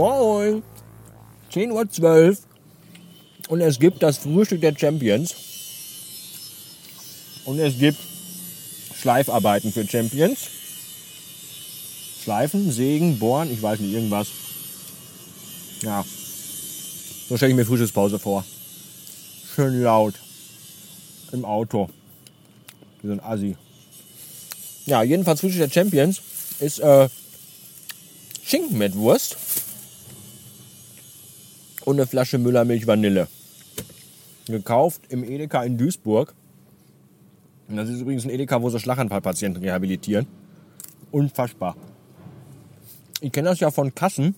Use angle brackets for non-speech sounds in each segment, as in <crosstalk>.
Moin. 10.12 Uhr. Und es gibt das Frühstück der Champions. Und es gibt Schleifarbeiten für Champions. Schleifen, sägen, bohren, ich weiß nicht, irgendwas. Ja. So stelle ich mir Frühstückspause vor. Schön laut. Im Auto. Wie so ein Assi. Ja, jedenfalls Frühstück der Champions ist äh, Schinken mit Wurst und eine Flasche Müllermilch Vanille. Gekauft im Edeka in Duisburg. Das ist übrigens ein Edeka, wo sie Schlaganfallpatienten rehabilitieren. Unfassbar. Ich kenne das ja von Kassen,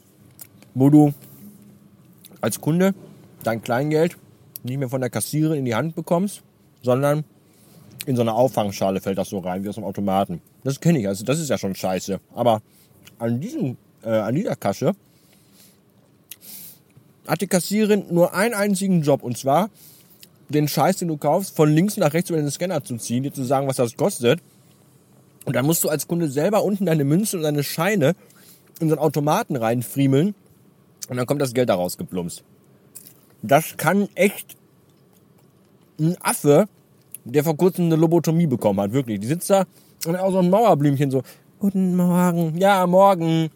wo du als Kunde dein Kleingeld nicht mehr von der Kassiererin in die Hand bekommst, sondern in so eine Auffangschale fällt das so rein, wie aus dem Automaten. Das kenne ich, also das ist ja schon scheiße. Aber an, diesem, äh, an dieser Kasse hat die Kassiererin nur einen einzigen Job und zwar den Scheiß, den du kaufst, von links nach rechts über den Scanner zu ziehen, dir zu sagen, was das kostet. Und dann musst du als Kunde selber unten deine Münzen und deine Scheine in so einen Automaten reinfriemeln und dann kommt das Geld daraus geplumpst. Das kann echt ein Affe, der vor kurzem eine Lobotomie bekommen hat, wirklich. Die sitzt da und auch so ein Mauerblümchen so, guten Morgen, ja, morgen,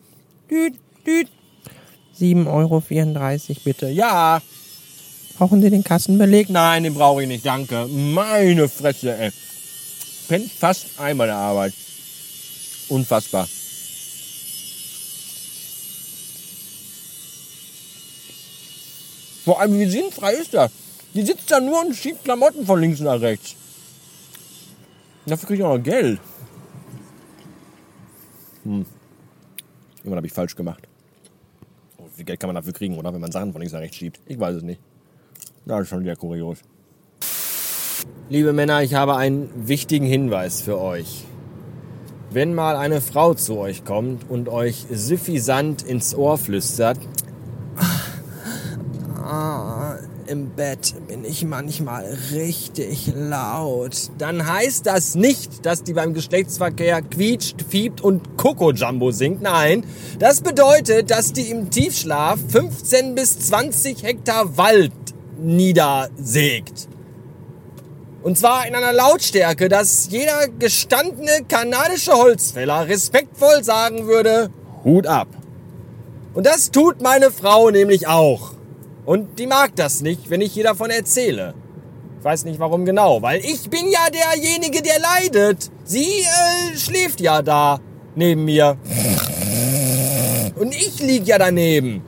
düt, düt, 7,34 Euro bitte, ja. Brauchen Sie den Kassenbeleg? Nein, den brauche ich nicht, danke. Meine Fresse, ey. Pennt fast einmal der Arbeit. Unfassbar. Vor allem, wie sinnfrei ist das? Die sitzt da nur und schiebt Klamotten von links nach rechts. Dafür kriege ich auch noch Geld. Hm. Irgendwann habe ich falsch gemacht. Wie viel Geld kann man dafür kriegen, oder? Wenn man Sachen von links nach rechts schiebt. Ich weiß es nicht. Das ist schon wieder kurios. Liebe Männer, ich habe einen wichtigen Hinweis für euch. Wenn mal eine Frau zu euch kommt und euch suffisant ins Ohr flüstert, <laughs> ah, im Bett bin ich manchmal richtig laut, dann heißt das nicht, dass die beim Geschlechtsverkehr quietscht, fiebt und Coco Jumbo singt. Nein, das bedeutet, dass die im Tiefschlaf 15 bis 20 Hektar Wald niedersägt. Und zwar in einer Lautstärke, dass jeder gestandene kanadische Holzfäller respektvoll sagen würde, Hut ab. Und das tut meine Frau nämlich auch. Und die mag das nicht, wenn ich hier davon erzähle. Ich weiß nicht warum genau, weil ich bin ja derjenige, der leidet. Sie äh, schläft ja da neben mir. Und ich lieg ja daneben.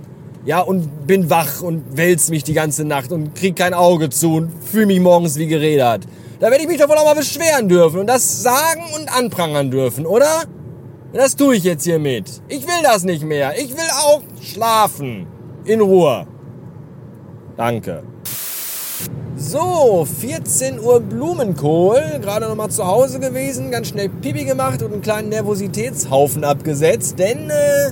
Ja, und bin wach und wälz mich die ganze Nacht und krieg kein Auge zu und fühle mich morgens wie gerädert. Da werde ich mich doch wohl auch mal beschweren dürfen und das sagen und anprangern dürfen, oder? Das tue ich jetzt hier mit. Ich will das nicht mehr. Ich will auch schlafen. In Ruhe. Danke. So, 14 Uhr Blumenkohl. Gerade noch mal zu Hause gewesen, ganz schnell Pipi gemacht und einen kleinen Nervositätshaufen abgesetzt, denn äh,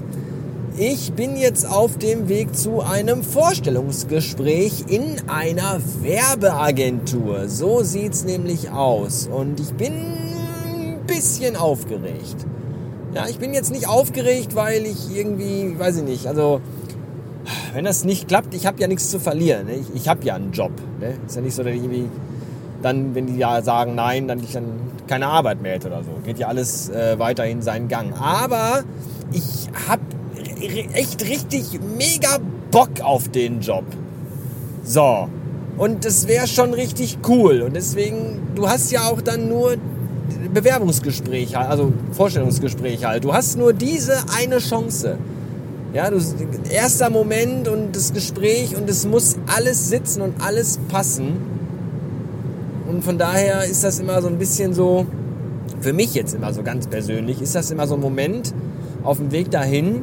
ich bin jetzt auf dem Weg zu einem Vorstellungsgespräch in einer Werbeagentur. So sieht's nämlich aus. Und ich bin ein bisschen aufgeregt. Ja, ich bin jetzt nicht aufgeregt, weil ich irgendwie, weiß ich nicht, also wenn das nicht klappt, ich habe ja nichts zu verlieren. Ne? Ich, ich habe ja einen Job. Ne? Ist ja nicht so, dass ich irgendwie dann, wenn die ja sagen nein, dann ich dann keine Arbeit mehr hätte oder so. Geht ja alles äh, weiterhin seinen Gang. Aber ich habe echt richtig mega Bock auf den Job. So. Und das wäre schon richtig cool. Und deswegen, du hast ja auch dann nur Bewerbungsgespräche, also Vorstellungsgespräche halt. Du hast nur diese eine Chance. Ja, du, erster Moment und das Gespräch und es muss alles sitzen und alles passen. Und von daher ist das immer so ein bisschen so, für mich jetzt immer so ganz persönlich, ist das immer so ein Moment auf dem Weg dahin,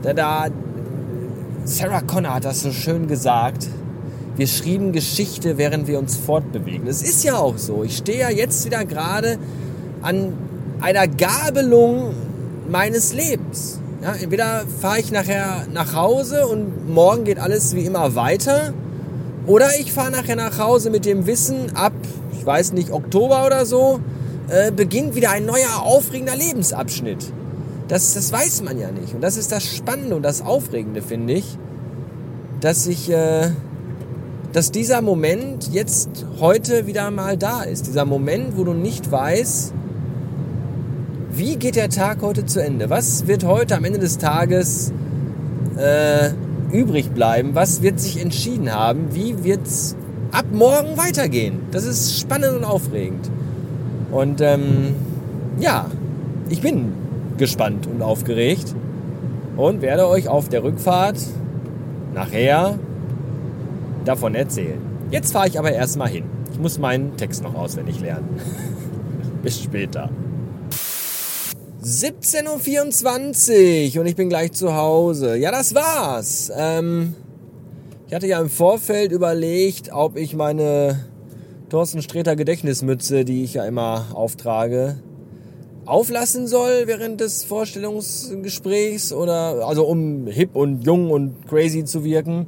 da, da Sarah Connor hat das so schön gesagt. Wir schrieben Geschichte, während wir uns fortbewegen. Es ist ja auch so. Ich stehe ja jetzt wieder gerade an einer Gabelung meines Lebens. Ja, entweder fahre ich nachher nach Hause und morgen geht alles wie immer weiter. Oder ich fahre nachher nach Hause mit dem Wissen, ab, ich weiß nicht, Oktober oder so, äh, beginnt wieder ein neuer aufregender Lebensabschnitt das, das weiß man ja nicht. Und das ist das Spannende und das Aufregende, finde ich, dass ich, äh, dass dieser Moment jetzt heute wieder mal da ist. Dieser Moment, wo du nicht weißt, wie geht der Tag heute zu Ende? Was wird heute am Ende des Tages äh, übrig bleiben? Was wird sich entschieden haben? Wie wird es ab morgen weitergehen? Das ist spannend und aufregend. Und ähm, ja, ich bin gespannt und aufgeregt und werde euch auf der Rückfahrt nachher davon erzählen. Jetzt fahre ich aber erstmal hin. Ich muss meinen Text noch auswendig lernen. <laughs> Bis später. 17.24 Uhr und ich bin gleich zu Hause. Ja, das war's. Ähm, ich hatte ja im Vorfeld überlegt, ob ich meine Thorsten Sträter Gedächtnismütze, die ich ja immer auftrage, auflassen soll während des Vorstellungsgesprächs oder also um hip und jung und crazy zu wirken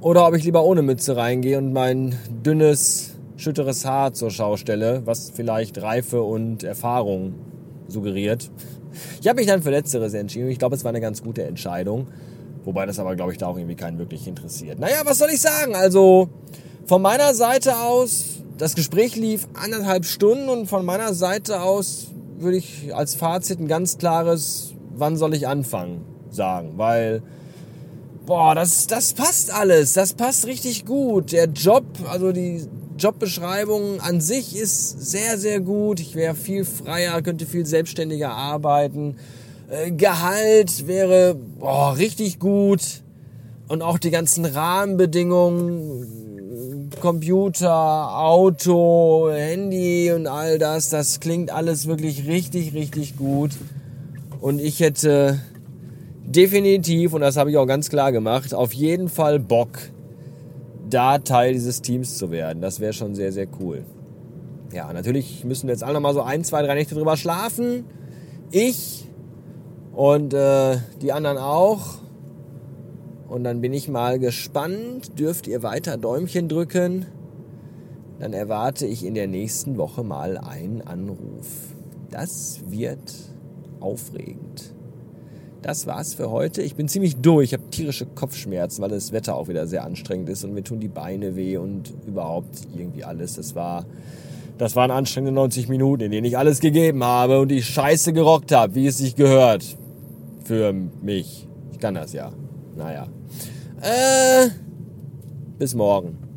oder ob ich lieber ohne Mütze reingehe und mein dünnes, schütteres Haar zur Schau stelle, was vielleicht Reife und Erfahrung suggeriert. Ich habe mich dann für Letzteres entschieden. Ich glaube, es war eine ganz gute Entscheidung. Wobei das aber, glaube ich, da auch irgendwie keinen wirklich interessiert. Naja, was soll ich sagen? Also, von meiner Seite aus, das Gespräch lief anderthalb Stunden und von meiner Seite aus würde ich als Fazit ein ganz klares, wann soll ich anfangen, sagen. Weil, boah, das, das passt alles. Das passt richtig gut. Der Job, also die Jobbeschreibung an sich ist sehr, sehr gut. Ich wäre viel freier, könnte viel selbstständiger arbeiten. Äh, Gehalt wäre boah, richtig gut. Und auch die ganzen Rahmenbedingungen Computer, Auto, Handy und all das, das klingt alles wirklich richtig, richtig gut. Und ich hätte definitiv, und das habe ich auch ganz klar gemacht, auf jeden Fall Bock, da Teil dieses Teams zu werden. Das wäre schon sehr, sehr cool. Ja, natürlich müssen wir jetzt alle mal so ein, zwei, drei Nächte drüber schlafen. Ich und äh, die anderen auch. Und dann bin ich mal gespannt. Dürft ihr weiter Däumchen drücken? Dann erwarte ich in der nächsten Woche mal einen Anruf. Das wird aufregend. Das war's für heute. Ich bin ziemlich durch. Ich habe tierische Kopfschmerzen, weil das Wetter auch wieder sehr anstrengend ist und mir tun die Beine weh und überhaupt irgendwie alles. Das war, das waren anstrengende 90 Minuten, in denen ich alles gegeben habe und die Scheiße gerockt habe, wie es sich gehört. Für mich. Ich kann das ja. Naja. Äh, bis morgen.